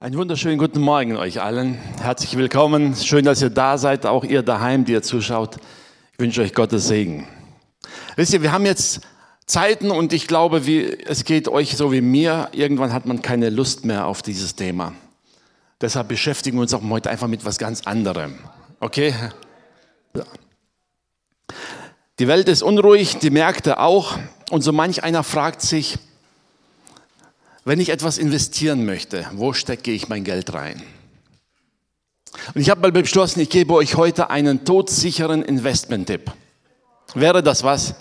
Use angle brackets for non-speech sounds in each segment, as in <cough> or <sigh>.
Einen wunderschönen guten Morgen euch allen. Herzlich willkommen. Schön, dass ihr da seid, auch ihr daheim, die ihr zuschaut. Ich wünsche euch Gottes Segen. Wisst ihr, wir haben jetzt Zeiten und ich glaube, wie, es geht euch so wie mir. Irgendwann hat man keine Lust mehr auf dieses Thema. Deshalb beschäftigen wir uns auch heute einfach mit was ganz anderem. Okay? Die Welt ist unruhig, die Märkte auch. Und so manch einer fragt sich, wenn ich etwas investieren möchte, wo stecke ich mein Geld rein? Und ich habe mal beschlossen, ich gebe euch heute einen todsicheren Investment-Tipp. Wäre das was?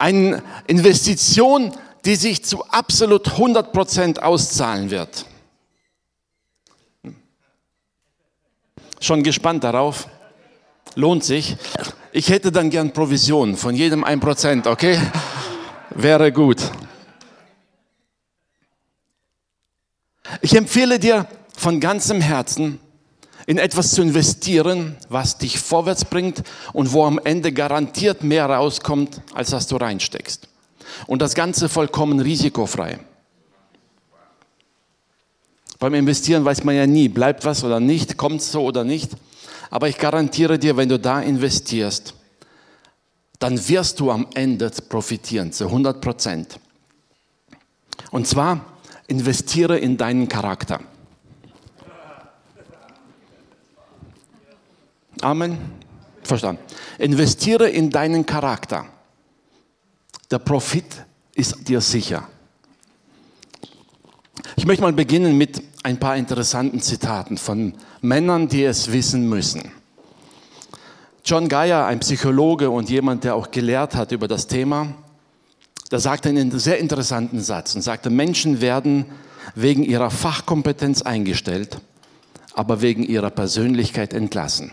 Eine Investition, die sich zu absolut 100% auszahlen wird. Schon gespannt darauf? Lohnt sich. Ich hätte dann gern Provision von jedem 1%, okay? Wäre gut. Ich empfehle dir von ganzem Herzen, in etwas zu investieren, was dich vorwärts bringt und wo am Ende garantiert mehr rauskommt, als was du reinsteckst. Und das Ganze vollkommen risikofrei. Beim Investieren weiß man ja nie, bleibt was oder nicht, kommt es so oder nicht. Aber ich garantiere dir, wenn du da investierst, dann wirst du am Ende profitieren, zu 100 Prozent. Und zwar investiere in deinen Charakter. Amen. Verstanden. Investiere in deinen Charakter. Der Profit ist dir sicher. Ich möchte mal beginnen mit ein paar interessanten Zitaten von Männern, die es wissen müssen. John Geyer, ein Psychologe und jemand, der auch gelehrt hat über das Thema, da sagte er einen sehr interessanten Satz und sagte, Menschen werden wegen ihrer Fachkompetenz eingestellt, aber wegen ihrer Persönlichkeit entlassen.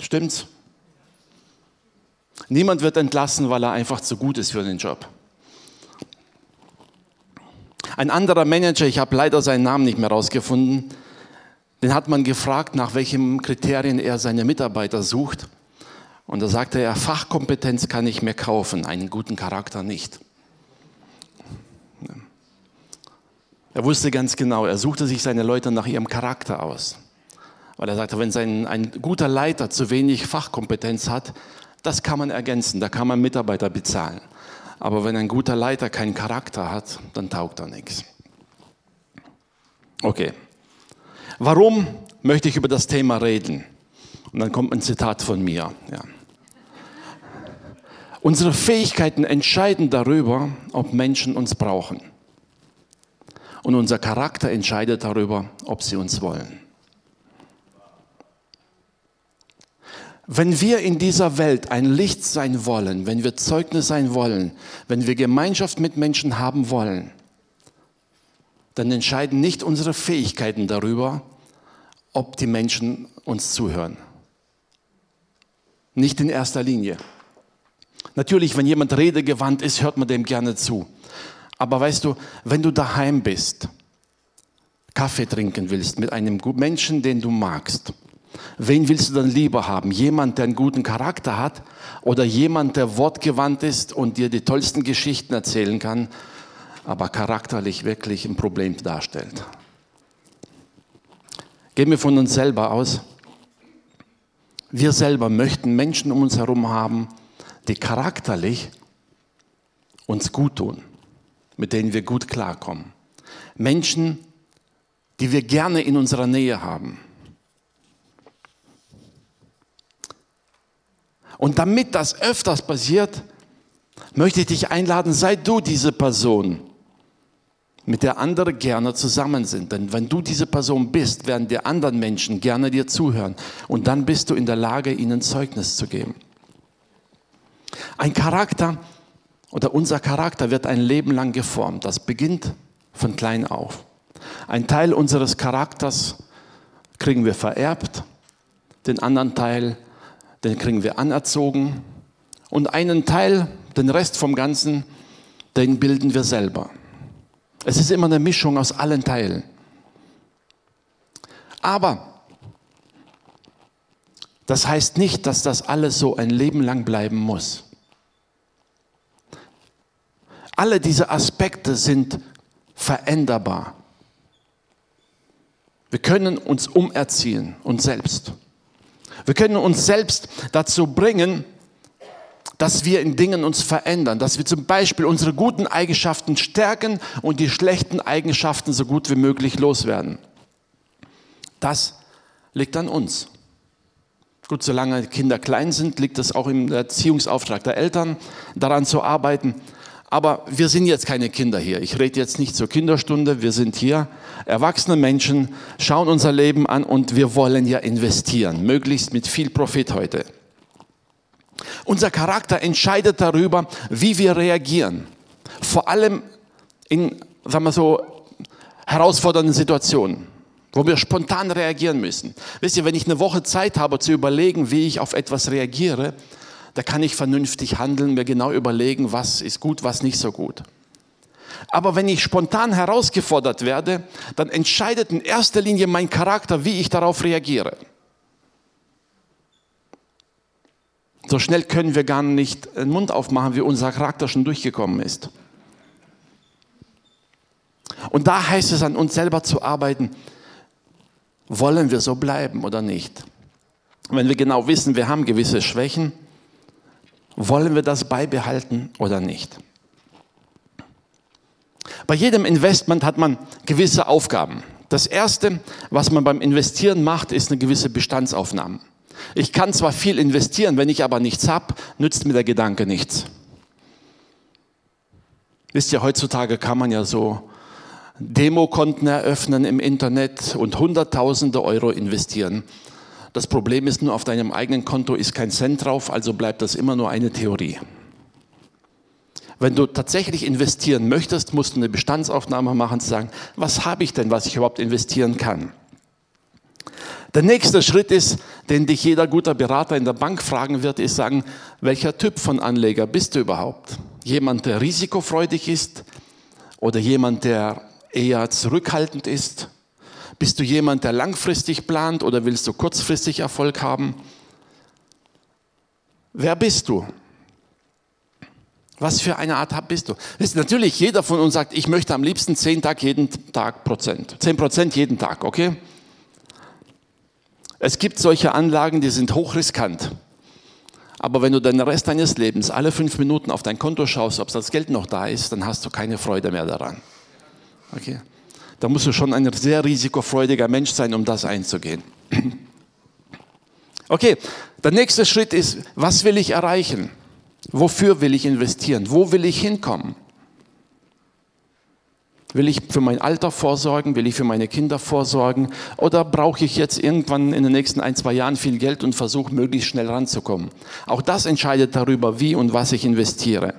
Stimmt's? Niemand wird entlassen, weil er einfach zu gut ist für den Job. Ein anderer Manager, ich habe leider seinen Namen nicht mehr rausgefunden, den hat man gefragt, nach welchen Kriterien er seine Mitarbeiter sucht. Und da sagte er, Fachkompetenz kann ich mir kaufen, einen guten Charakter nicht. Er wusste ganz genau, er suchte sich seine Leute nach ihrem Charakter aus. Weil er sagte, wenn sein, ein guter Leiter zu wenig Fachkompetenz hat, das kann man ergänzen, da kann man Mitarbeiter bezahlen. Aber wenn ein guter Leiter keinen Charakter hat, dann taugt er nichts. Okay. Warum möchte ich über das Thema reden? Und dann kommt ein Zitat von mir. Ja. Unsere Fähigkeiten entscheiden darüber, ob Menschen uns brauchen. Und unser Charakter entscheidet darüber, ob sie uns wollen. Wenn wir in dieser Welt ein Licht sein wollen, wenn wir Zeugnis sein wollen, wenn wir Gemeinschaft mit Menschen haben wollen, dann entscheiden nicht unsere Fähigkeiten darüber, ob die Menschen uns zuhören. Nicht in erster Linie. Natürlich, wenn jemand redegewandt ist, hört man dem gerne zu. Aber weißt du, wenn du daheim bist, Kaffee trinken willst mit einem Menschen, den du magst, wen willst du dann lieber haben? Jemand, der einen guten Charakter hat oder jemand, der wortgewandt ist und dir die tollsten Geschichten erzählen kann, aber charakterlich wirklich ein Problem darstellt? Gehen wir von uns selber aus. Wir selber möchten Menschen um uns herum haben, die charakterlich uns gut tun, mit denen wir gut klarkommen. Menschen, die wir gerne in unserer Nähe haben. Und damit das öfters passiert, möchte ich dich einladen, sei du diese Person, mit der andere gerne zusammen sind. Denn wenn du diese Person bist, werden die anderen Menschen gerne dir zuhören. Und dann bist du in der Lage, ihnen Zeugnis zu geben. Ein Charakter oder unser Charakter wird ein Leben lang geformt. Das beginnt von klein auf. Ein Teil unseres Charakters kriegen wir vererbt, den anderen Teil, den kriegen wir anerzogen und einen Teil, den Rest vom Ganzen, den bilden wir selber. Es ist immer eine Mischung aus allen Teilen. Aber das heißt nicht, dass das alles so ein Leben lang bleiben muss. Alle diese Aspekte sind veränderbar. Wir können uns umerziehen, uns selbst. Wir können uns selbst dazu bringen, dass wir in Dingen uns verändern, dass wir zum Beispiel unsere guten Eigenschaften stärken und die schlechten Eigenschaften so gut wie möglich loswerden. Das liegt an uns. Gut, solange Kinder klein sind, liegt es auch im Erziehungsauftrag der Eltern, daran zu arbeiten. Aber wir sind jetzt keine Kinder hier. Ich rede jetzt nicht zur Kinderstunde. Wir sind hier erwachsene Menschen, schauen unser Leben an und wir wollen ja investieren, möglichst mit viel Profit heute. Unser Charakter entscheidet darüber, wie wir reagieren. Vor allem in, sagen wir so, herausfordernden Situationen, wo wir spontan reagieren müssen. Wisst ihr, wenn ich eine Woche Zeit habe zu überlegen, wie ich auf etwas reagiere, da kann ich vernünftig handeln, mir genau überlegen, was ist gut, was nicht so gut. Aber wenn ich spontan herausgefordert werde, dann entscheidet in erster Linie mein Charakter, wie ich darauf reagiere. So schnell können wir gar nicht den Mund aufmachen, wie unser Charakter schon durchgekommen ist. Und da heißt es an uns selber zu arbeiten, wollen wir so bleiben oder nicht? Wenn wir genau wissen, wir haben gewisse Schwächen, wollen wir das beibehalten oder nicht? Bei jedem Investment hat man gewisse Aufgaben. Das Erste, was man beim Investieren macht, ist eine gewisse Bestandsaufnahme. Ich kann zwar viel investieren, wenn ich aber nichts habe, nützt mir der Gedanke nichts. Wisst ihr, heutzutage kann man ja so Demokonten eröffnen im Internet und Hunderttausende Euro investieren. Das Problem ist nur, auf deinem eigenen Konto ist kein Cent drauf, also bleibt das immer nur eine Theorie. Wenn du tatsächlich investieren möchtest, musst du eine Bestandsaufnahme machen und sagen, was habe ich denn, was ich überhaupt investieren kann? Der nächste Schritt ist, den dich jeder guter Berater in der Bank fragen wird, ist sagen, welcher Typ von Anleger bist du überhaupt? Jemand, der risikofreudig ist oder jemand, der eher zurückhaltend ist? Bist du jemand, der langfristig plant oder willst du kurzfristig Erfolg haben? Wer bist du? Was für eine Art bist du? Ist natürlich, jeder von uns sagt, ich möchte am liebsten 10 Tag jeden Tag Prozent. 10 Prozent jeden Tag, okay? Es gibt solche Anlagen, die sind hochriskant. Aber wenn du den Rest deines Lebens alle fünf Minuten auf dein Konto schaust, ob das Geld noch da ist, dann hast du keine Freude mehr daran. Okay? Da musst du schon ein sehr risikofreudiger Mensch sein, um das einzugehen. <clears throat> Okay, der nächste Schritt ist, was will ich erreichen? Wofür will ich investieren? Wo will ich hinkommen? Will ich für mein Alter vorsorgen? Will ich für meine Kinder vorsorgen? Oder brauche ich jetzt irgendwann in den nächsten ein, zwei Jahren viel Geld und versuche möglichst schnell ranzukommen? Auch das entscheidet darüber, wie und was ich investiere.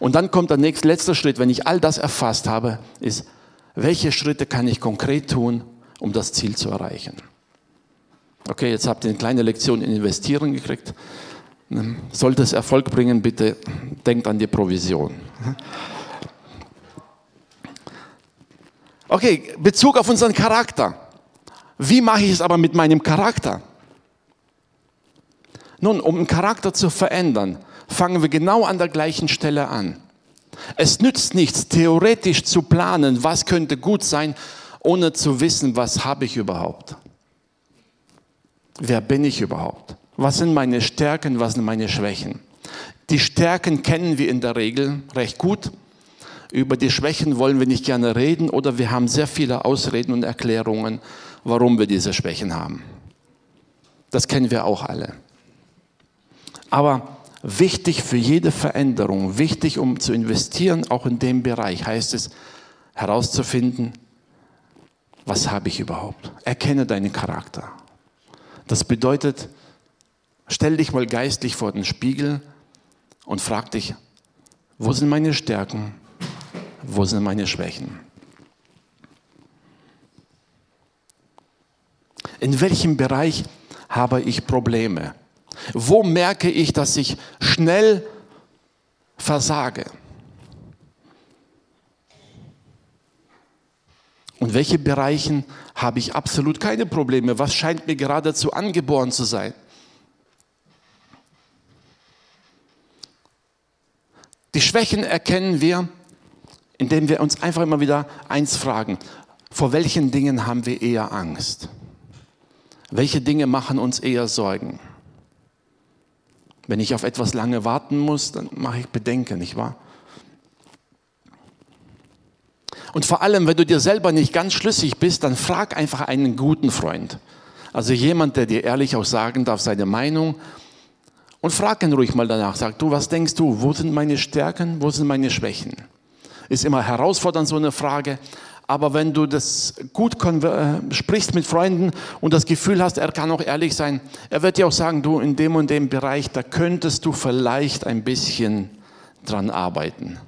Und dann kommt der nächste, letzte Schritt, wenn ich all das erfasst habe, ist, welche Schritte kann ich konkret tun, um das Ziel zu erreichen. Okay, jetzt habt ihr eine kleine Lektion in Investieren gekriegt. Sollte es Erfolg bringen, bitte denkt an die Provision. Okay, Bezug auf unseren Charakter. Wie mache ich es aber mit meinem Charakter? Nun, um einen Charakter zu verändern, fangen wir genau an der gleichen Stelle an. Es nützt nichts, theoretisch zu planen, was könnte gut sein, ohne zu wissen, was habe ich überhaupt. Wer bin ich überhaupt? Was sind meine Stärken, was sind meine Schwächen? Die Stärken kennen wir in der Regel recht gut. Über die Schwächen wollen wir nicht gerne reden oder wir haben sehr viele Ausreden und Erklärungen, warum wir diese Schwächen haben. Das kennen wir auch alle. Aber wichtig für jede Veränderung, wichtig, um zu investieren, auch in dem Bereich, heißt es herauszufinden, was habe ich überhaupt? Erkenne deinen Charakter. Das bedeutet, stell dich mal geistlich vor den Spiegel und frag dich, wo sind meine Stärken? Wo sind meine Schwächen? In welchem Bereich habe ich Probleme? Wo merke ich, dass ich schnell versage? Und welche Bereichen habe ich absolut keine Probleme? Was scheint mir geradezu angeboren zu sein? Die Schwächen erkennen wir, indem wir uns einfach immer wieder eins fragen. Vor welchen Dingen haben wir eher Angst? Welche Dinge machen uns eher Sorgen? Wenn ich auf etwas lange warten muss, dann mache ich Bedenken, nicht wahr? Und vor allem, wenn du dir selber nicht ganz schlüssig bist, dann frag einfach einen guten Freund. Also jemand, der dir ehrlich auch sagen darf, seine Meinung. Und frag ihn ruhig mal danach. Sag du, was denkst du? Wo sind meine Stärken? Wo sind meine Schwächen? Ist immer herausfordernd, so eine Frage. Aber wenn du das gut äh, sprichst mit Freunden und das Gefühl hast, er kann auch ehrlich sein, er wird dir auch sagen, du, in dem und dem Bereich, da könntest du vielleicht ein bisschen dran arbeiten.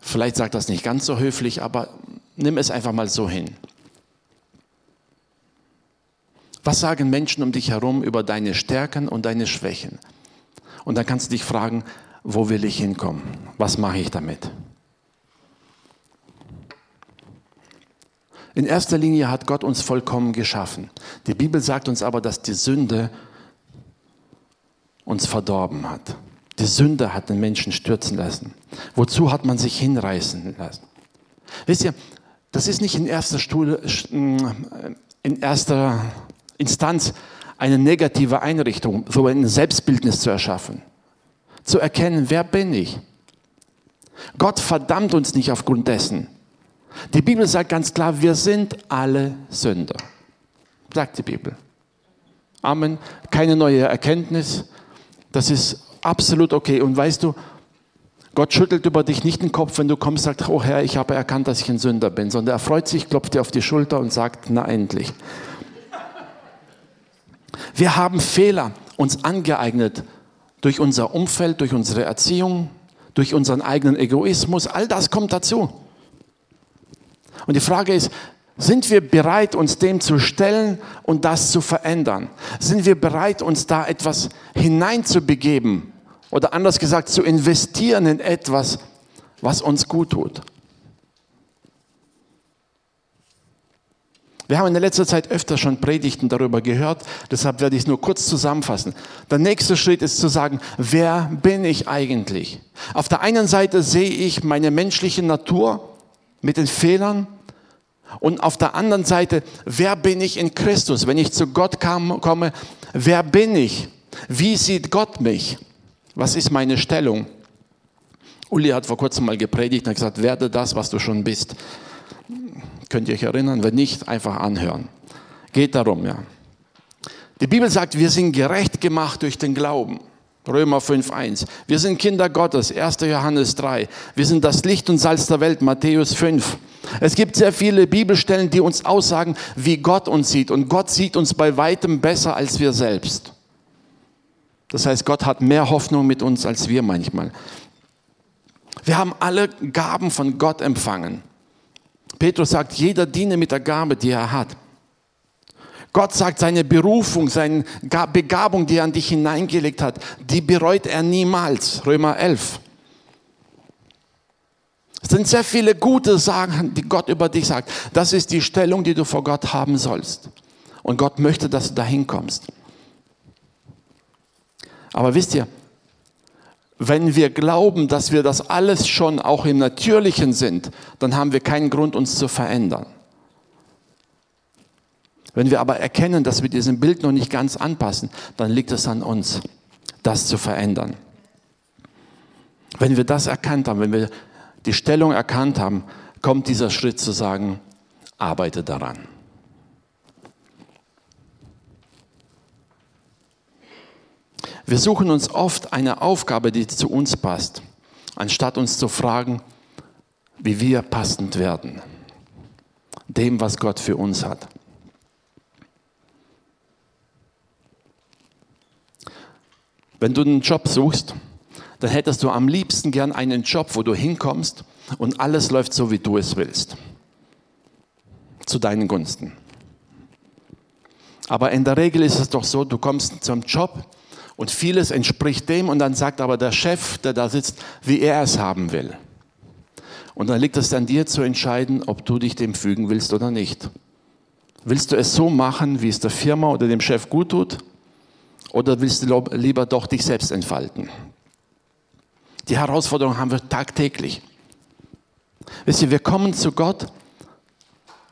Vielleicht sagt das nicht ganz so höflich, aber nimm es einfach mal so hin. Was sagen Menschen um dich herum über deine Stärken und deine Schwächen? Und dann kannst du dich fragen, wo will ich hinkommen? Was mache ich damit? In erster Linie hat Gott uns vollkommen geschaffen. Die Bibel sagt uns aber, dass die Sünde uns verdorben hat. Die Sünde hat den Menschen stürzen lassen. Wozu hat man sich hinreißen lassen? Wisst ihr, das ist nicht in erster, Stuhl, in erster Instanz eine negative Einrichtung, so ein Selbstbildnis zu erschaffen. Zu erkennen, wer bin ich? Gott verdammt uns nicht aufgrund dessen. Die Bibel sagt ganz klar, wir sind alle Sünder. Sagt die Bibel. Amen. Keine neue Erkenntnis. Das ist absolut okay. Und weißt du, Gott schüttelt über dich nicht den Kopf, wenn du kommst und sagst, oh Herr, ich habe erkannt, dass ich ein Sünder bin, sondern er freut sich, klopft dir auf die Schulter und sagt, na endlich. Wir haben Fehler uns angeeignet durch unser Umfeld, durch unsere Erziehung, durch unseren eigenen Egoismus. All das kommt dazu. Und die Frage ist, sind wir bereit, uns dem zu stellen und das zu verändern? Sind wir bereit, uns da etwas hineinzubegeben oder anders gesagt zu investieren in etwas, was uns gut tut? Wir haben in der letzten Zeit öfter schon Predigten darüber gehört, deshalb werde ich es nur kurz zusammenfassen. Der nächste Schritt ist zu sagen, wer bin ich eigentlich? Auf der einen Seite sehe ich meine menschliche Natur mit den Fehlern, und auf der anderen Seite, wer bin ich in Christus? Wenn ich zu Gott kam, komme, wer bin ich? Wie sieht Gott mich? Was ist meine Stellung? Uli hat vor kurzem mal gepredigt und gesagt, werde das, was du schon bist. Könnt ihr euch erinnern? Wenn nicht, einfach anhören. Geht darum, ja. Die Bibel sagt, wir sind gerecht gemacht durch den Glauben. Römer 5.1. Wir sind Kinder Gottes, 1. Johannes 3. Wir sind das Licht und Salz der Welt, Matthäus 5. Es gibt sehr viele Bibelstellen, die uns aussagen, wie Gott uns sieht. Und Gott sieht uns bei weitem besser als wir selbst. Das heißt, Gott hat mehr Hoffnung mit uns als wir manchmal. Wir haben alle Gaben von Gott empfangen. Petrus sagt, jeder diene mit der Gabe, die er hat. Gott sagt, seine Berufung, seine Begabung, die er an dich hineingelegt hat, die bereut er niemals. Römer 11. Es sind sehr viele gute Sachen, die Gott über dich sagt. Das ist die Stellung, die du vor Gott haben sollst. Und Gott möchte, dass du dahin kommst. Aber wisst ihr, wenn wir glauben, dass wir das alles schon auch im Natürlichen sind, dann haben wir keinen Grund, uns zu verändern. Wenn wir aber erkennen, dass wir diesem Bild noch nicht ganz anpassen, dann liegt es an uns, das zu verändern. Wenn wir das erkannt haben, wenn wir die Stellung erkannt haben, kommt dieser Schritt zu sagen, arbeite daran. Wir suchen uns oft eine Aufgabe, die zu uns passt, anstatt uns zu fragen, wie wir passend werden, dem, was Gott für uns hat. Wenn du einen Job suchst, dann hättest du am liebsten gern einen Job, wo du hinkommst und alles läuft so, wie du es willst. Zu deinen Gunsten. Aber in der Regel ist es doch so, du kommst zum Job und vieles entspricht dem und dann sagt aber der Chef, der da sitzt, wie er es haben will. Und dann liegt es an dir zu entscheiden, ob du dich dem fügen willst oder nicht. Willst du es so machen, wie es der Firma oder dem Chef gut tut? Oder willst du lieber doch dich selbst entfalten? Die Herausforderung haben wir tagtäglich. Wisst ihr, wir kommen zu Gott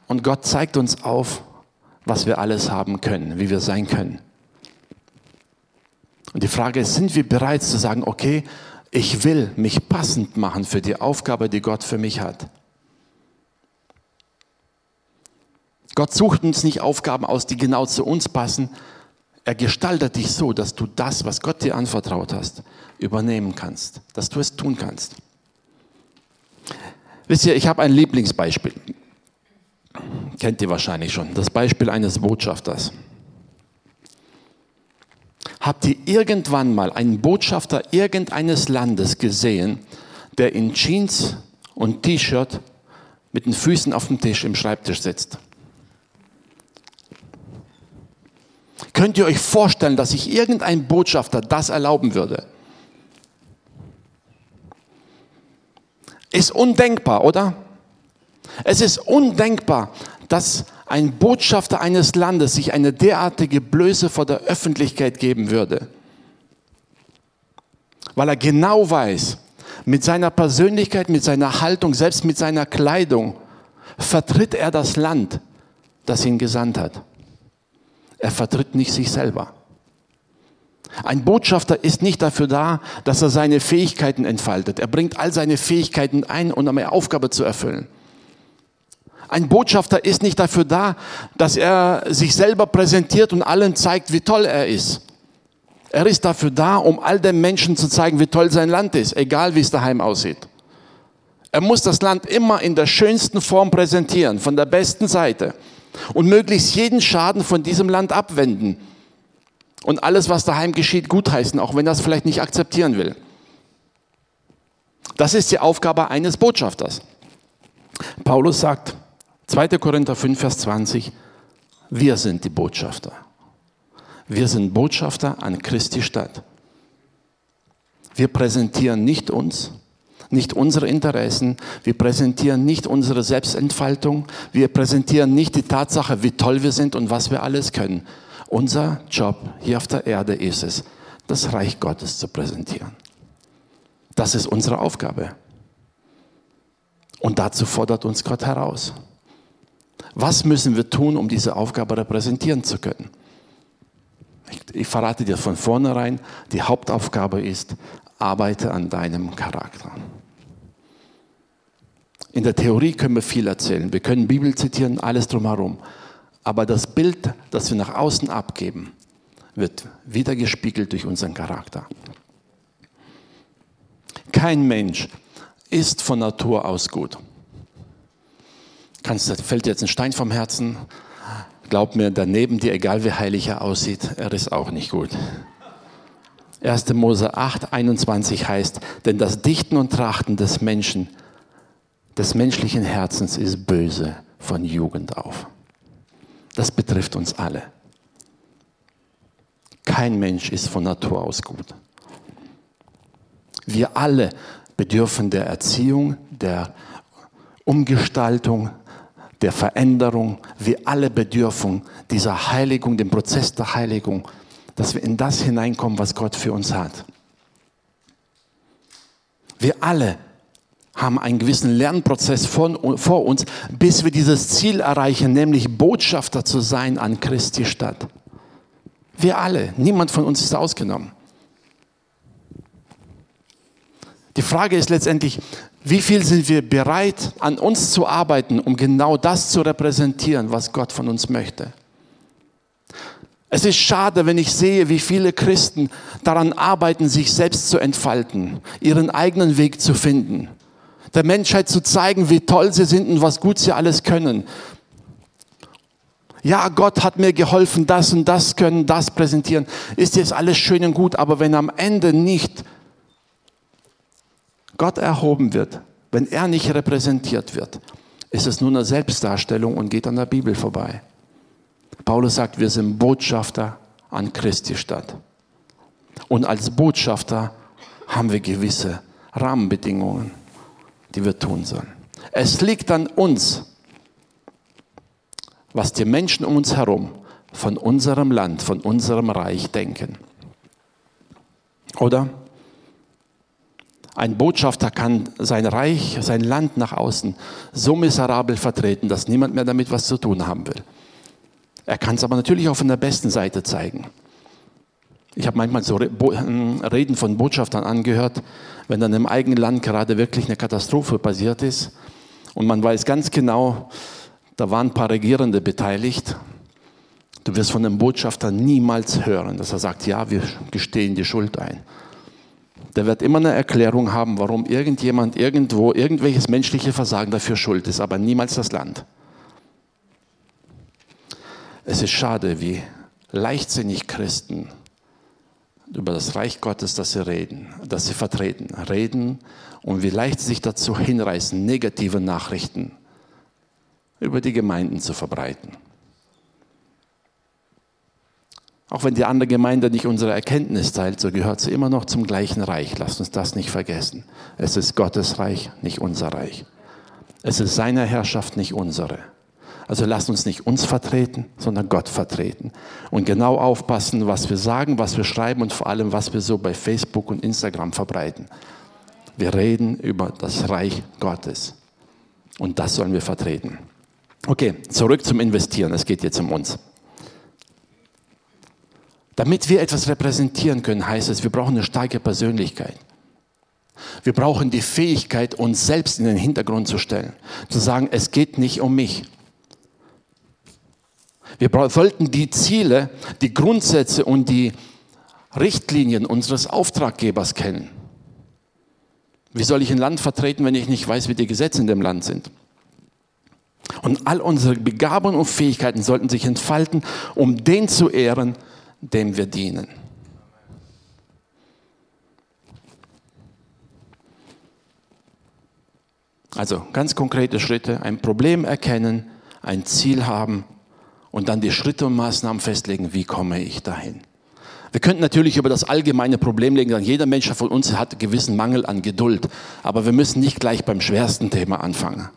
und Gott zeigt uns auf, was wir alles haben können, wie wir sein können. Und die Frage ist, sind wir bereit zu sagen, okay, ich will mich passend machen für die Aufgabe, die Gott für mich hat. Gott sucht uns nicht Aufgaben aus, die genau zu uns passen. Er gestaltet dich so, dass du das, was Gott dir anvertraut hast, übernehmen kannst, dass du es tun kannst. Wisst ihr, ich habe ein Lieblingsbeispiel. Kennt ihr wahrscheinlich schon. Das Beispiel eines Botschafters. Habt ihr irgendwann mal einen Botschafter irgendeines Landes gesehen, der in Jeans und T-Shirt mit den Füßen auf dem Tisch im Schreibtisch sitzt? Könnt ihr euch vorstellen, dass sich irgendein Botschafter das erlauben würde? Ist undenkbar, oder? Es ist undenkbar, dass ein Botschafter eines Landes sich eine derartige Blöße vor der Öffentlichkeit geben würde. Weil er genau weiß, mit seiner Persönlichkeit, mit seiner Haltung, selbst mit seiner Kleidung, vertritt er das Land, das ihn gesandt hat. Er vertritt nicht sich selber. Ein Botschafter ist nicht dafür da, dass er seine Fähigkeiten entfaltet. Er bringt all seine Fähigkeiten ein, um eine Aufgabe zu erfüllen. Ein Botschafter ist nicht dafür da, dass er sich selber präsentiert und allen zeigt, wie toll er ist. Er ist dafür da, um all den Menschen zu zeigen, wie toll sein Land ist, egal wie es daheim aussieht. Er muss das Land immer in der schönsten Form präsentieren, von der besten Seite und möglichst jeden Schaden von diesem Land abwenden und alles, was daheim geschieht, gutheißen, auch wenn er es vielleicht nicht akzeptieren will. Das ist die Aufgabe eines Botschafters. Paulus sagt, 2. Korinther 5, Vers 20, wir sind die Botschafter. Wir sind Botschafter an Christi Stadt. Wir präsentieren nicht uns, nicht unsere Interessen, wir präsentieren nicht unsere Selbstentfaltung, wir präsentieren nicht die Tatsache, wie toll wir sind und was wir alles können, unser Job hier auf der Erde ist es, das Reich Gottes zu präsentieren. Das ist unsere Aufgabe. Und dazu fordert uns Gott heraus. Was müssen wir tun, um diese Aufgabe repräsentieren zu können? Ich, ich verrate dir von vornherein, die Hauptaufgabe ist, arbeite an deinem Charakter. In der Theorie können wir viel erzählen. Wir können Bibel zitieren, alles drumherum. Aber das Bild, das wir nach außen abgeben, wird wieder gespiegelt durch unseren Charakter. Kein Mensch ist von Natur aus gut. Kannst, fällt jetzt ein Stein vom Herzen? Glaub mir, daneben dir, egal wie heilig er aussieht, er ist auch nicht gut. 1. Mose 8, 21 heißt, denn das Dichten und Trachten des Menschen, des menschlichen Herzens ist böse von Jugend auf. Das betrifft uns alle. Kein Mensch ist von Natur aus gut. Wir alle bedürfen der Erziehung, der Umgestaltung, der Veränderung. Wir alle bedürfen dieser Heiligung, dem Prozess der Heiligung, dass wir in das hineinkommen, was Gott für uns hat. Wir alle haben einen gewissen Lernprozess von, vor uns, bis wir dieses Ziel erreichen, nämlich Botschafter zu sein an Christi Stadt. Wir alle, niemand von uns ist ausgenommen. Die Frage ist letztendlich, wie viel sind wir bereit, an uns zu arbeiten, um genau das zu repräsentieren, was Gott von uns möchte? Es ist schade, wenn ich sehe, wie viele Christen daran arbeiten, sich selbst zu entfalten, ihren eigenen Weg zu finden der Menschheit zu zeigen, wie toll sie sind und was gut sie alles können. Ja, Gott hat mir geholfen, das und das können, das präsentieren. Ist jetzt alles schön und gut, aber wenn am Ende nicht Gott erhoben wird, wenn er nicht repräsentiert wird, ist es nur eine Selbstdarstellung und geht an der Bibel vorbei. Paulus sagt, wir sind Botschafter an Christi Stadt. Und als Botschafter haben wir gewisse Rahmenbedingungen die wir tun sollen. Es liegt an uns, was die Menschen um uns herum von unserem Land, von unserem Reich denken. Oder? Ein Botschafter kann sein Reich, sein Land nach außen so miserabel vertreten, dass niemand mehr damit was zu tun haben will. Er kann es aber natürlich auch von der besten Seite zeigen. Ich habe manchmal so hm, Reden von Botschaftern angehört, wenn dann im eigenen Land gerade wirklich eine Katastrophe passiert ist und man weiß ganz genau, da waren ein paar Regierende beteiligt. Du wirst von dem Botschafter niemals hören, dass er sagt, ja, wir gestehen die Schuld ein. Der wird immer eine Erklärung haben, warum irgendjemand irgendwo irgendwelches menschliche Versagen dafür schuld ist, aber niemals das Land. Es ist schade, wie leichtsinnig Christen über das Reich Gottes, das sie reden, das sie vertreten, reden und wie leicht sie sich dazu hinreißen, negative Nachrichten über die Gemeinden zu verbreiten. Auch wenn die andere Gemeinde nicht unsere Erkenntnis teilt, so gehört sie immer noch zum gleichen Reich. Lasst uns das nicht vergessen. Es ist Gottes Reich, nicht unser Reich. Es ist seine Herrschaft, nicht unsere. Also lasst uns nicht uns vertreten, sondern Gott vertreten. Und genau aufpassen, was wir sagen, was wir schreiben und vor allem, was wir so bei Facebook und Instagram verbreiten. Wir reden über das Reich Gottes. Und das sollen wir vertreten. Okay, zurück zum Investieren. Es geht jetzt um uns. Damit wir etwas repräsentieren können, heißt es, wir brauchen eine starke Persönlichkeit. Wir brauchen die Fähigkeit, uns selbst in den Hintergrund zu stellen. Zu sagen, es geht nicht um mich. Wir sollten die Ziele, die Grundsätze und die Richtlinien unseres Auftraggebers kennen. Wie soll ich ein Land vertreten, wenn ich nicht weiß, wie die Gesetze in dem Land sind? Und all unsere Begabungen und Fähigkeiten sollten sich entfalten, um den zu ehren, dem wir dienen. Also ganz konkrete Schritte, ein Problem erkennen, ein Ziel haben und dann die Schritte und Maßnahmen festlegen, wie komme ich dahin. Wir könnten natürlich über das allgemeine Problem legen, jeder Mensch von uns hat einen gewissen Mangel an Geduld, aber wir müssen nicht gleich beim schwersten Thema anfangen.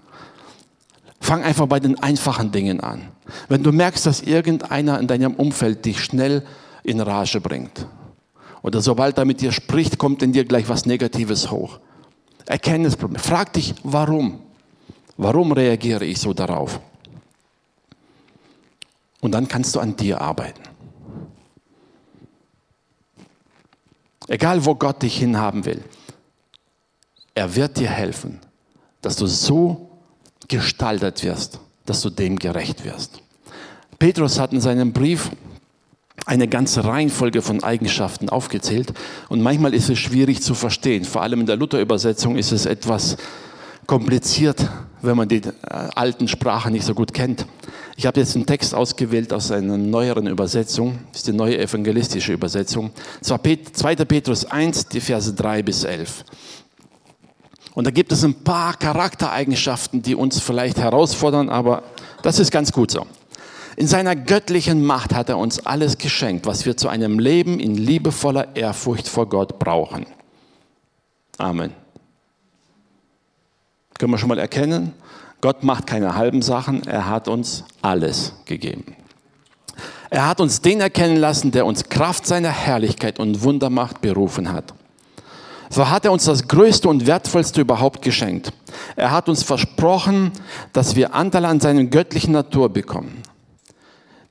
Fang einfach bei den einfachen Dingen an. Wenn du merkst, dass irgendeiner in deinem Umfeld dich schnell in Rage bringt oder sobald er mit dir spricht, kommt in dir gleich was Negatives hoch. Erkenne das Problem. Frag dich, warum? Warum reagiere ich so darauf? Und dann kannst du an dir arbeiten. Egal, wo Gott dich hinhaben will, er wird dir helfen, dass du so gestaltet wirst, dass du dem gerecht wirst. Petrus hat in seinem Brief eine ganze Reihenfolge von Eigenschaften aufgezählt und manchmal ist es schwierig zu verstehen. Vor allem in der Luther-Übersetzung ist es etwas kompliziert, wenn man die äh, alten Sprachen nicht so gut kennt. Ich habe jetzt einen Text ausgewählt aus einer neueren Übersetzung, das ist die neue evangelistische Übersetzung. zwar 2. Petrus 1, die Verse 3 bis 11. Und da gibt es ein paar Charaktereigenschaften, die uns vielleicht herausfordern, aber das ist ganz gut so. In seiner göttlichen Macht hat er uns alles geschenkt, was wir zu einem Leben in liebevoller Ehrfurcht vor Gott brauchen. Amen. Können wir schon mal erkennen? Gott macht keine halben Sachen, er hat uns alles gegeben. Er hat uns den erkennen lassen, der uns Kraft seiner Herrlichkeit und Wundermacht berufen hat. So hat er uns das Größte und Wertvollste überhaupt geschenkt. Er hat uns versprochen, dass wir Anteil an seiner göttlichen Natur bekommen.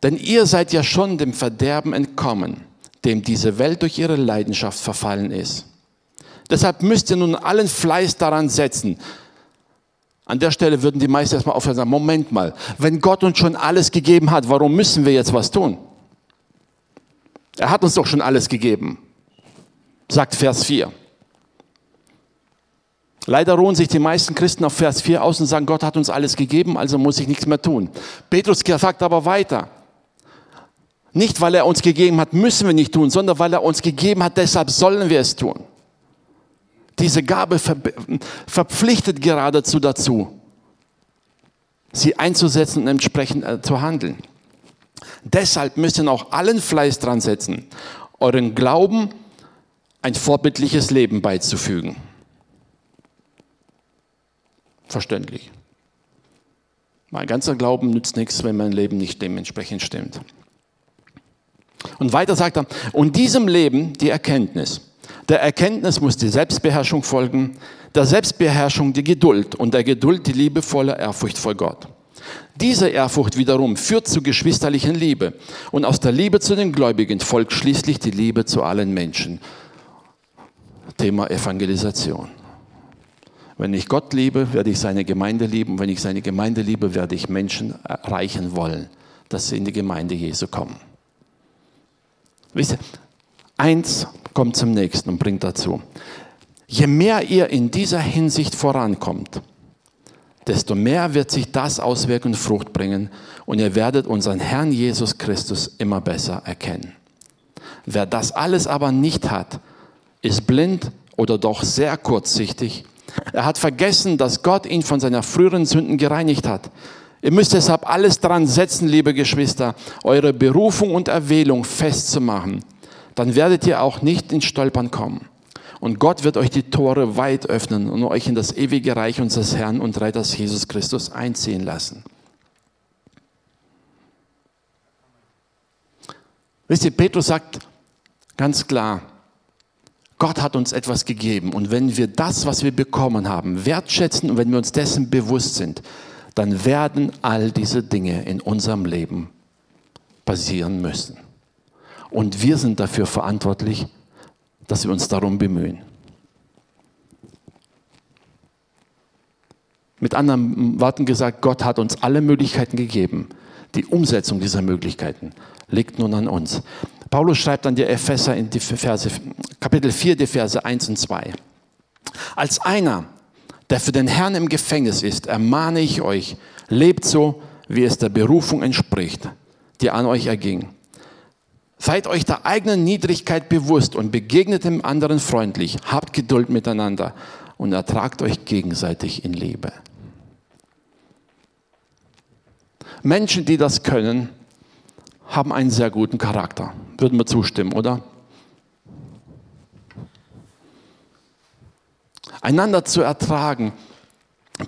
Denn ihr seid ja schon dem Verderben entkommen, dem diese Welt durch ihre Leidenschaft verfallen ist. Deshalb müsst ihr nun allen Fleiß daran setzen. An der Stelle würden die meisten erstmal aufhören sagen, Moment mal, wenn Gott uns schon alles gegeben hat, warum müssen wir jetzt was tun? Er hat uns doch schon alles gegeben, sagt Vers 4. Leider ruhen sich die meisten Christen auf Vers 4 aus und sagen, Gott hat uns alles gegeben, also muss ich nichts mehr tun. Petrus sagt aber weiter. Nicht, weil er uns gegeben hat, müssen wir nicht tun, sondern weil er uns gegeben hat, deshalb sollen wir es tun. Diese Gabe verpflichtet geradezu dazu, sie einzusetzen und entsprechend äh, zu handeln. Deshalb müsst ihr auch allen Fleiß dran setzen, euren Glauben ein vorbildliches Leben beizufügen. Verständlich. Mein ganzer Glauben nützt nichts, wenn mein Leben nicht dementsprechend stimmt. Und weiter sagt er, und diesem Leben die Erkenntnis, Der Erkenntnis muss die Selbstbeherrschung folgen, der Selbstbeherrschung die Geduld und der Geduld die liebevolle Ehrfurcht vor Gott. Diese Ehrfurcht wiederum führt zu geschwisterlichen Liebe und aus der Liebe zu den Gläubigen folgt schließlich die Liebe zu allen Menschen. Thema Evangelisation. Wenn ich Gott liebe, werde ich seine Gemeinde lieben. Wenn ich seine Gemeinde liebe, werde ich Menschen erreichen wollen, dass sie in die Gemeinde Jesu kommen. Wisst ihr, eins kommt zum nächsten und bringt dazu. Je mehr ihr in dieser Hinsicht vorankommt, desto mehr wird sich das auswirken und Frucht bringen und ihr werdet unseren Herrn Jesus Christus immer besser erkennen. Wer das alles aber nicht hat, ist blind oder doch sehr kurzsichtig. Er hat vergessen, dass Gott ihn von seiner früheren Sünden gereinigt hat. Ihr müsst deshalb alles dran setzen, liebe Geschwister, eure Berufung und Erwählung festzumachen. Dann werdet ihr auch nicht ins Stolpern kommen. Und Gott wird euch die Tore weit öffnen und euch in das ewige Reich unseres Herrn und Retters Jesus Christus einziehen lassen. Wisst ihr, Petrus sagt ganz klar, Gott hat uns etwas gegeben und wenn wir das, was wir bekommen haben, wertschätzen und wenn wir uns dessen bewusst sind, dann werden all diese Dinge in unserem Leben passieren müssen. Und wir sind dafür verantwortlich, dass wir uns darum bemühen. Mit anderen Worten gesagt, Gott hat uns alle Möglichkeiten gegeben. Die Umsetzung dieser Möglichkeiten liegt nun an uns. Paulus schreibt an die Epheser in die Verse, Kapitel 4, die Verse 1 und 2. Als einer, der für den Herrn im Gefängnis ist, ermahne ich euch, lebt so, wie es der Berufung entspricht, die an euch erging Seid euch der eigenen Niedrigkeit bewusst und begegnet dem anderen freundlich. Habt Geduld miteinander und ertragt euch gegenseitig in Liebe. Menschen, die das können, haben einen sehr guten Charakter. Würden wir zustimmen, oder? Einander zu ertragen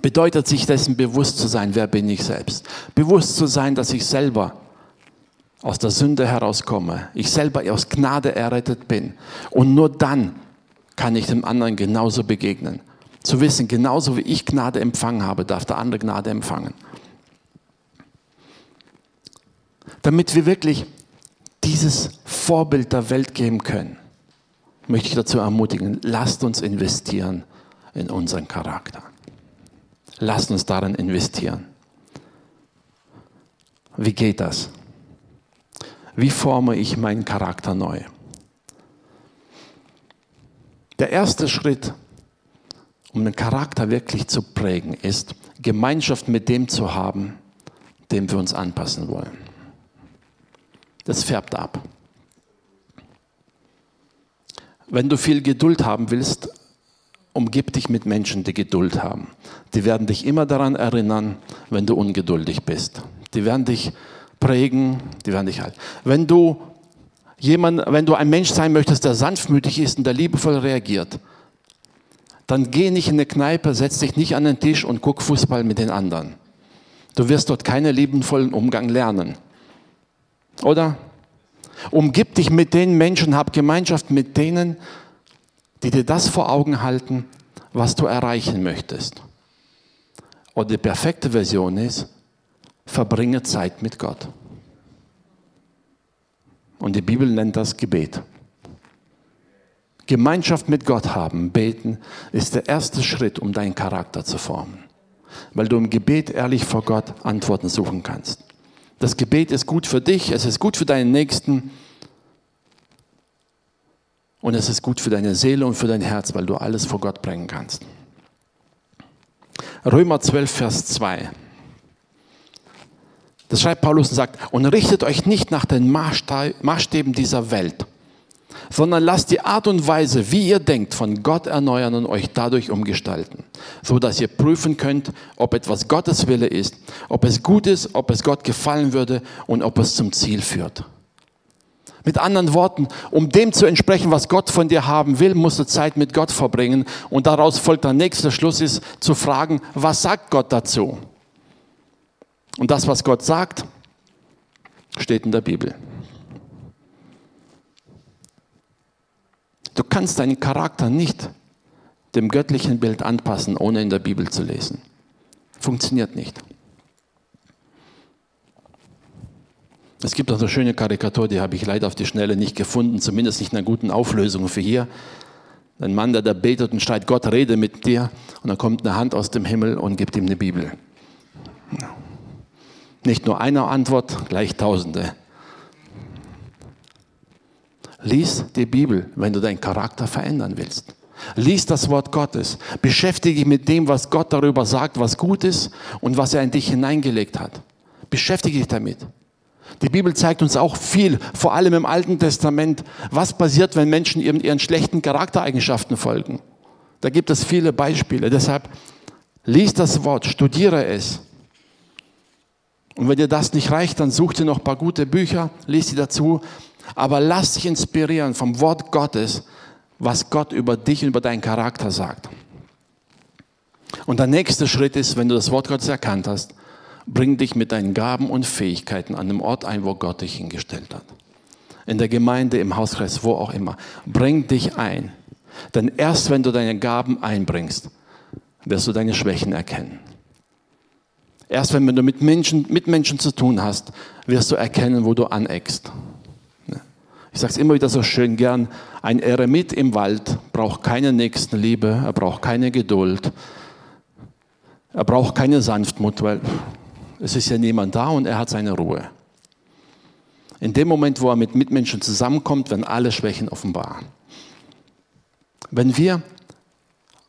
bedeutet sich dessen bewusst zu sein, wer bin ich selbst. Bewusst zu sein, dass ich selber aus der Sünde herauskomme, ich selber aus Gnade errettet bin. Und nur dann kann ich dem anderen genauso begegnen. Zu wissen, genauso wie ich Gnade empfangen habe, darf der andere Gnade empfangen. Damit wir wirklich dieses Vorbild der Welt geben können, möchte ich dazu ermutigen, lasst uns investieren in unseren Charakter. Lasst uns darin investieren. Wie geht das? Wie forme ich meinen Charakter neu? Der erste Schritt, um den Charakter wirklich zu prägen, ist, Gemeinschaft mit dem zu haben, dem wir uns anpassen wollen. Das färbt ab. Wenn du viel Geduld haben willst, umgib dich mit Menschen, die Geduld haben. Die werden dich immer daran erinnern, wenn du ungeduldig bist. Die werden dich prägen, die werden dich halten. Wenn du jemand, wenn du ein Mensch sein möchtest, der sanftmütig ist und der liebevoll reagiert, dann geh nicht in eine Kneipe, setz dich nicht an den Tisch und guck Fußball mit den anderen. Du wirst dort keinen liebenvollen Umgang lernen. Oder? Umgib dich mit den Menschen, hab Gemeinschaft mit denen, die dir das vor Augen halten, was du erreichen möchtest. Und die perfekte Version ist, verbringe Zeit mit Gott. Und die Bibel nennt das Gebet. Gemeinschaft mit Gott haben, beten, ist der erste Schritt, um deinen Charakter zu formen. Weil du im Gebet ehrlich vor Gott Antworten suchen kannst. Das Gebet ist gut für dich, es ist gut für deinen Nächsten und es ist gut für deine Seele und für dein Herz, weil du alles vor Gott bringen kannst. Römer 12, Vers 2. Das schreibt Paulus und sagt, und richtet euch nicht nach den Maßstäben dieser Welt, sondern lasst die Art und Weise, wie ihr denkt, von Gott erneuern und euch dadurch umgestalten, so dass ihr prüfen könnt, ob etwas Gottes Wille ist, ob es gut ist, ob es Gott gefallen würde und ob es zum Ziel führt. Mit anderen Worten, um dem zu entsprechen, was Gott von dir haben will, musst du Zeit mit Gott verbringen. Und daraus folgt der nächste Schluss ist zu fragen, was sagt Gott dazu? Und das, was Gott sagt, steht in der Bibel. Du kannst deinen Charakter nicht dem göttlichen Bild anpassen, ohne in der Bibel zu lesen. Funktioniert nicht. Es gibt auch eine schöne Karikatur, die habe ich leider auf die Schnelle nicht gefunden, zumindest nicht in einer guten Auflösung für hier. Ein Mann, der da betet und schreit, Gott rede mit dir, und dann kommt eine Hand aus dem Himmel und gibt ihm eine Bibel. Nicht nur eine Antwort, gleich Tausende. Lies die Bibel, wenn du deinen Charakter verändern willst. Lies das Wort Gottes. Beschäftige dich mit dem, was Gott darüber sagt, was gut ist und was er in dich hineingelegt hat. Beschäftige dich damit. Die Bibel zeigt uns auch viel, vor allem im Alten Testament, was passiert, wenn Menschen ihren, schlechten Charaktereigenschaften folgen. Da gibt es viele Beispiele. Deshalb lies das Wort, studiere es. Und wenn dir das nicht reicht, dann such dir noch ein paar gute Bücher, lies sie dazu. Aber lass dich inspirieren vom Wort Gottes, was Gott über dich und über deinen Charakter sagt. Und der nächste Schritt ist, wenn du das Wort Gottes erkannt hast, bring dich mit deinen Gaben und Fähigkeiten an dem Ort ein, wo Gott dich hingestellt hat. In der Gemeinde, im Hauskreis, wo auch immer. Bring dich ein. Denn erst wenn du deine Gaben einbringst, wirst du deine Schwächen erkennen. Erst wenn du mit Menschen, mit Menschen zu tun hast, wirst du erkennen, wo du aneckst. Ich sage es immer wieder so schön gern, ein Eremit im Wald braucht keine Nächstenliebe, er braucht keine Geduld, er braucht keine Sanftmut, weil es ist ja niemand da und er hat seine Ruhe. In dem Moment, wo er mit Mitmenschen zusammenkommt, werden alle Schwächen offenbar. Wenn wir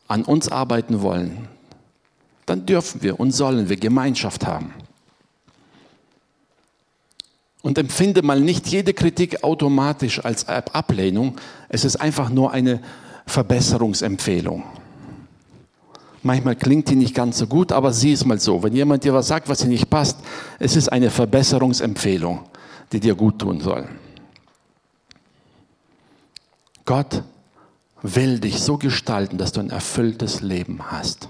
an uns arbeiten wollen, dann dürfen wir und sollen wir Gemeinschaft haben. Und empfinde mal nicht jede Kritik automatisch als Ablehnung. Es ist einfach nur eine Verbesserungsempfehlung. Manchmal klingt die nicht ganz so gut, aber sieh es mal so. Wenn jemand dir was sagt, was dir nicht passt, es ist eine Verbesserungsempfehlung, die dir gut tun soll. Gott will dich so gestalten, dass du ein erfülltes Leben hast.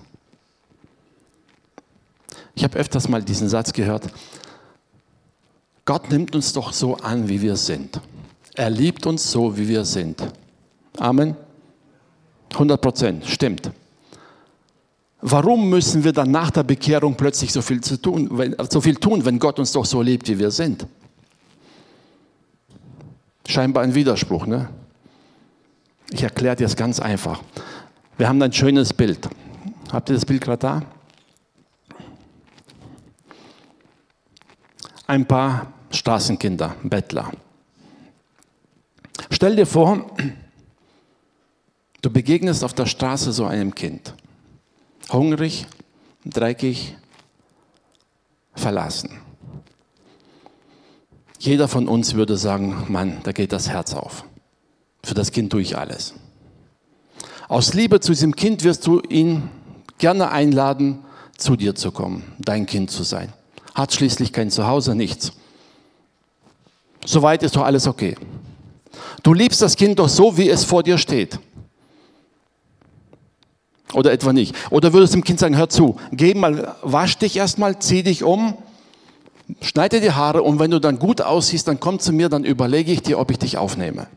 Ich habe öfters mal diesen Satz gehört, Gott nimmt uns doch so an, wie wir sind. Er liebt uns so, wie wir sind. Amen. 100 Prozent, stimmt. Warum müssen wir dann nach der Bekehrung plötzlich so viel, zu tun, wenn, so viel tun, wenn Gott uns doch so liebt, wie wir sind? Scheinbar ein Widerspruch, ne? Ich erkläre dir es ganz einfach. Wir haben ein schönes Bild. Habt ihr das Bild gerade da? Ein paar Straßenkinder, Bettler. Stell dir vor, du begegnest auf der Straße so einem Kind. Hungrig, dreckig, verlassen. Jeder von uns würde sagen, Mann, da geht das Herz auf. Für das Kind tue ich alles. Aus Liebe zu diesem Kind wirst du ihn gerne einladen, zu dir zu kommen, dein Kind zu sein. Hat schließlich kein Zuhause, nichts. Soweit ist doch alles okay. Du liebst das Kind doch so, wie es vor dir steht. Oder etwa nicht. Oder würdest dem Kind sagen, hör zu, geh mal, wasch dich erstmal, zieh dich um, schneide die Haare und wenn du dann gut aussiehst, dann komm zu mir, dann überlege ich dir, ob ich dich aufnehme.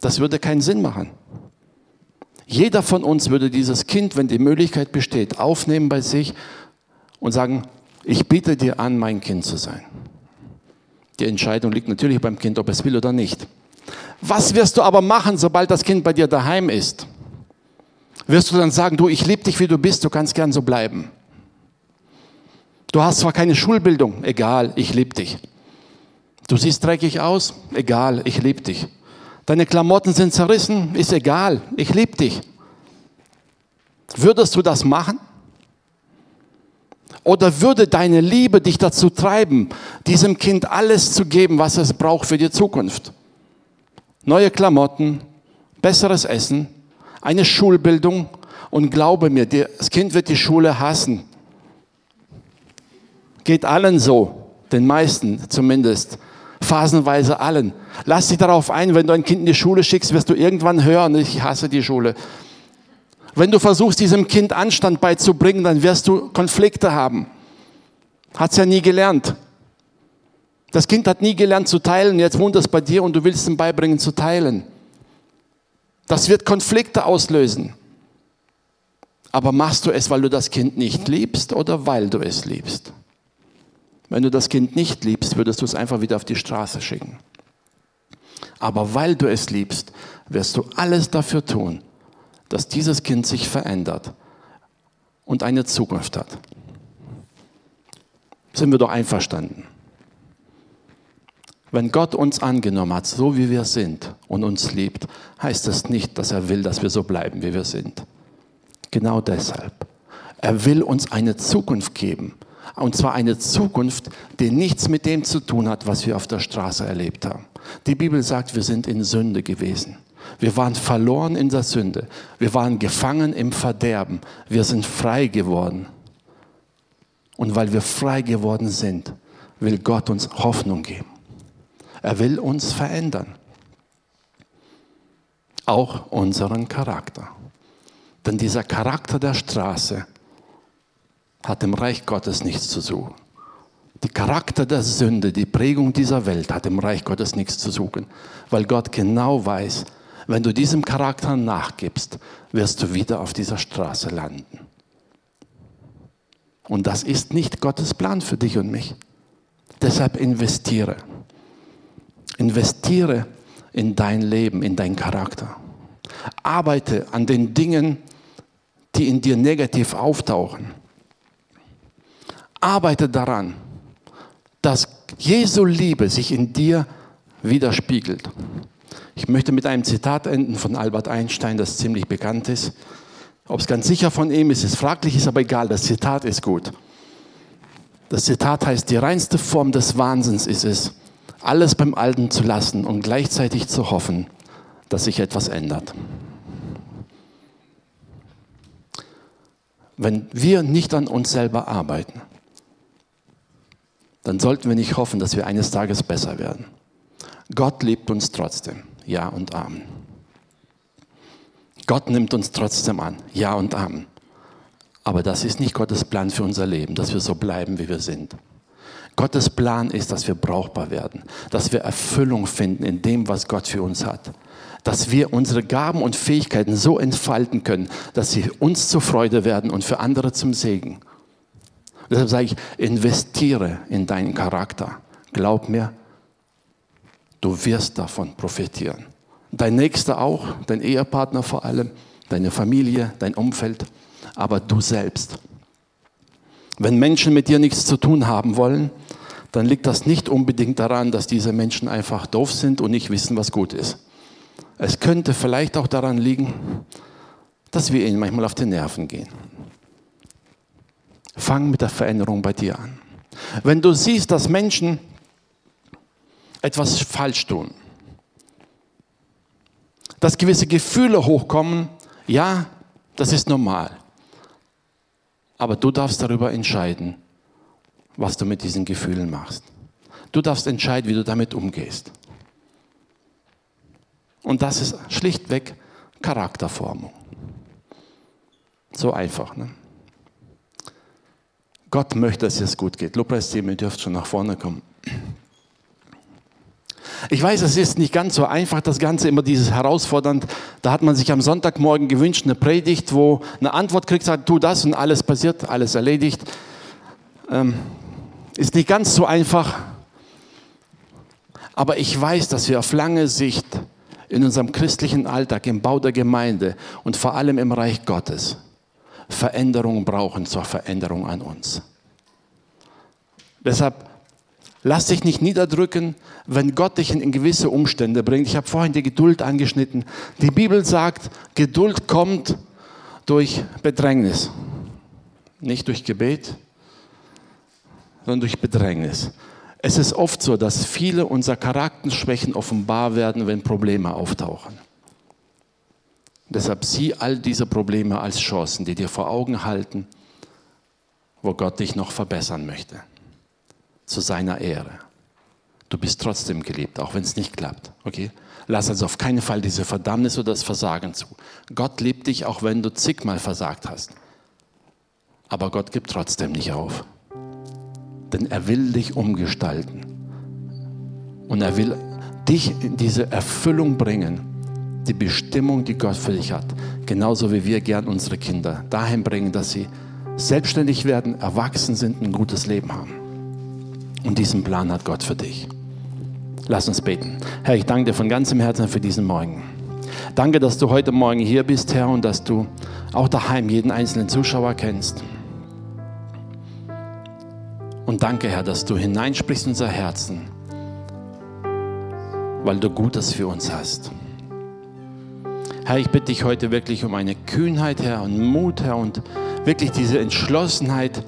Das würde keinen Sinn machen. Jeder von uns würde dieses Kind, wenn die Möglichkeit besteht, aufnehmen bei sich und sagen, ich biete dir an, mein Kind zu sein. Die Entscheidung liegt natürlich beim Kind, ob es will oder nicht. Was wirst du aber machen, sobald das Kind bei dir daheim ist? Wirst du dann sagen, du, ich liebe dich, wie du bist, du kannst gern so bleiben. Du hast zwar keine Schulbildung, egal, ich liebe dich. Du siehst dreckig aus, egal, ich liebe dich. Deine Klamotten sind zerrissen, ist egal, ich liebe dich. Würdest du das machen? Oder würde deine Liebe dich dazu treiben, diesem Kind alles zu geben, was es braucht für die Zukunft? Neue Klamotten, besseres Essen, eine Schulbildung und glaube mir, das Kind wird die Schule hassen. Geht allen so, den meisten zumindest, phasenweise allen. Lass dich darauf ein, wenn du ein Kind in die Schule schickst, wirst du irgendwann hören, ich hasse die Schule. Wenn du versuchst, diesem Kind Anstand beizubringen, dann wirst du Konflikte haben. Hat es ja nie gelernt. Das Kind hat nie gelernt zu teilen, jetzt wohnt es bei dir und du willst ihm beibringen zu teilen. Das wird Konflikte auslösen. Aber machst du es, weil du das Kind nicht liebst oder weil du es liebst? Wenn du das Kind nicht liebst, würdest du es einfach wieder auf die Straße schicken. Aber weil du es liebst, wirst du alles dafür tun, dass dieses Kind sich verändert und eine Zukunft hat. Sind wir doch einverstanden? Wenn Gott uns angenommen hat, so wie wir sind und uns liebt, heißt es nicht, dass er will, dass wir so bleiben, wie wir sind. Genau deshalb. Er will uns eine Zukunft geben. Und zwar eine Zukunft, die nichts mit dem zu tun hat, was wir auf der Straße erlebt haben. Die Bibel sagt, wir sind in Sünde gewesen. Wir waren verloren in der Sünde. Wir waren gefangen im Verderben. Wir sind frei geworden. Und weil wir frei geworden sind, will Gott uns Hoffnung geben. Er will uns verändern. Auch unseren Charakter. Denn dieser Charakter der Straße hat im Reich Gottes nichts zu suchen. Der Charakter der Sünde, die Prägung dieser Welt hat im Reich Gottes nichts zu suchen, weil Gott genau weiß, wenn du diesem Charakter nachgibst, wirst du wieder auf dieser Straße landen. Und das ist nicht Gottes Plan für dich und mich. Deshalb investiere. Investiere in dein Leben, in deinen Charakter. Arbeite an den Dingen, die in dir negativ auftauchen. Arbeite daran, dass Jesu Liebe sich in dir widerspiegelt. Ich möchte mit einem Zitat enden von Albert Einstein, das ziemlich bekannt ist. Ob es ganz sicher von ihm ist, ist fraglich, ist aber egal. Das Zitat ist gut. Das Zitat heißt, die reinste Form des Wahnsinns ist es, alles beim Alten zu lassen und gleichzeitig zu hoffen, dass sich etwas ändert. Wenn wir nicht an uns selber arbeiten, dann sollten wir nicht hoffen, dass wir eines Tages besser werden. Gott liebt uns trotzdem. Ja und Amen. Gott nimmt uns trotzdem an. Ja und Amen. Aber das ist nicht Gottes Plan für unser Leben, dass wir so bleiben, wie wir sind. Gottes Plan ist, dass wir brauchbar werden, dass wir Erfüllung finden in dem, was Gott für uns hat. Dass wir unsere Gaben und Fähigkeiten so entfalten können, dass sie uns zur Freude werden und für andere zum Segen. Deshalb sage ich, investiere in deinen Charakter. Glaub mir, du wirst davon profitieren. Dein Nächster auch, dein Ehepartner vor allem, deine Familie, dein Umfeld, aber du selbst. Wenn Menschen mit dir nichts zu tun haben wollen, dann liegt das nicht unbedingt daran, dass diese Menschen einfach doof sind und nicht wissen, was gut ist. Es könnte vielleicht auch daran liegen, dass wir ihnen manchmal auf die Nerven gehen. Fang mit der Veränderung bei dir an. Wenn du siehst, dass Menschen etwas falsch tun, dass gewisse Gefühle hochkommen, ja, das ist normal. Aber du darfst darüber entscheiden, was du mit diesen Gefühlen machst. Du darfst entscheiden, wie du damit umgehst. Und das ist schlichtweg Charakterformung. So einfach. Ne? Gott möchte, dass es gut geht. Lobpreisteam, ihr dürft schon nach vorne kommen. Ich weiß, es ist nicht ganz so einfach, das Ganze immer dieses herausfordernd. Da hat man sich am Sonntagmorgen gewünscht, eine Predigt, wo eine Antwort kriegt, sagt, tu das und alles passiert, alles erledigt. Ähm, ist nicht ganz so einfach. Aber ich weiß, dass wir auf lange Sicht in unserem christlichen Alltag, im Bau der Gemeinde und vor allem im Reich Gottes Veränderung brauchen zur Veränderung an uns. Deshalb lass dich nicht niederdrücken, wenn Gott dich in gewisse Umstände bringt. Ich habe vorhin die Geduld angeschnitten. Die Bibel sagt, Geduld kommt durch Bedrängnis, nicht durch Gebet, sondern durch Bedrängnis. Es ist oft so, dass viele unserer Charakterschwächen offenbar werden, wenn Probleme auftauchen. Deshalb sieh all diese Probleme als Chancen, die dir vor Augen halten, wo Gott dich noch verbessern möchte. Zu seiner Ehre. Du bist trotzdem geliebt, auch wenn es nicht klappt. Okay? Lass also auf keinen Fall diese Verdammnis oder das Versagen zu. Gott liebt dich, auch wenn du zigmal versagt hast. Aber Gott gibt trotzdem nicht auf. Denn er will dich umgestalten Und er will dich in diese Erfüllung bringen, die Bestimmung, die Gott für dich hat. Genauso wie wir gern unsere Kinder dahin bringen, dass sie selbstständig werden, erwachsen sind, ein gutes Leben haben. Und diesen Plan hat Gott für dich. Lass uns beten. Herr, ich danke dir von ganzem Herzen für diesen Morgen. Danke, dass du heute Morgen hier bist, Herr, und dass du auch daheim jeden einzelnen Zuschauer kennst. Und danke, Herr, dass du hineinsprichst in unser Herzen, weil du Gutes für uns hast. Herr, ich bitte dich heute wirklich um eine Kühnheit, Herr, und Mut, Herr, und wirklich diese Entschlossenheit,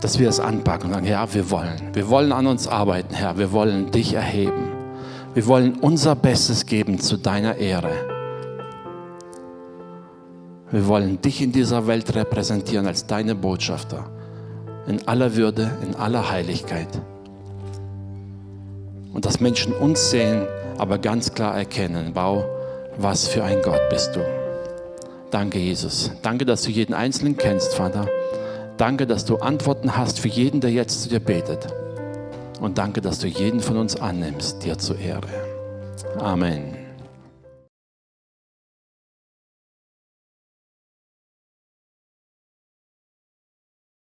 dass wir es anpacken und sagen, ja, wir wollen. Wir wollen an uns arbeiten, Herr. Wir wollen dich erheben. Wir wollen unser Bestes geben zu deiner Ehre. Wir wollen dich in dieser Welt repräsentieren als deine Botschafter. In aller Würde, in aller Heiligkeit. Und dass Menschen uns sehen, aber ganz klar erkennen, wow, was für ein Gott bist du. Danke, Jesus. Danke, dass du jeden Einzelnen kennst, Vater. Danke, dass du Antworten hast für jeden, der jetzt zu dir betet. Und danke, dass du jeden von uns annimmst, dir zur Ehre. Amen.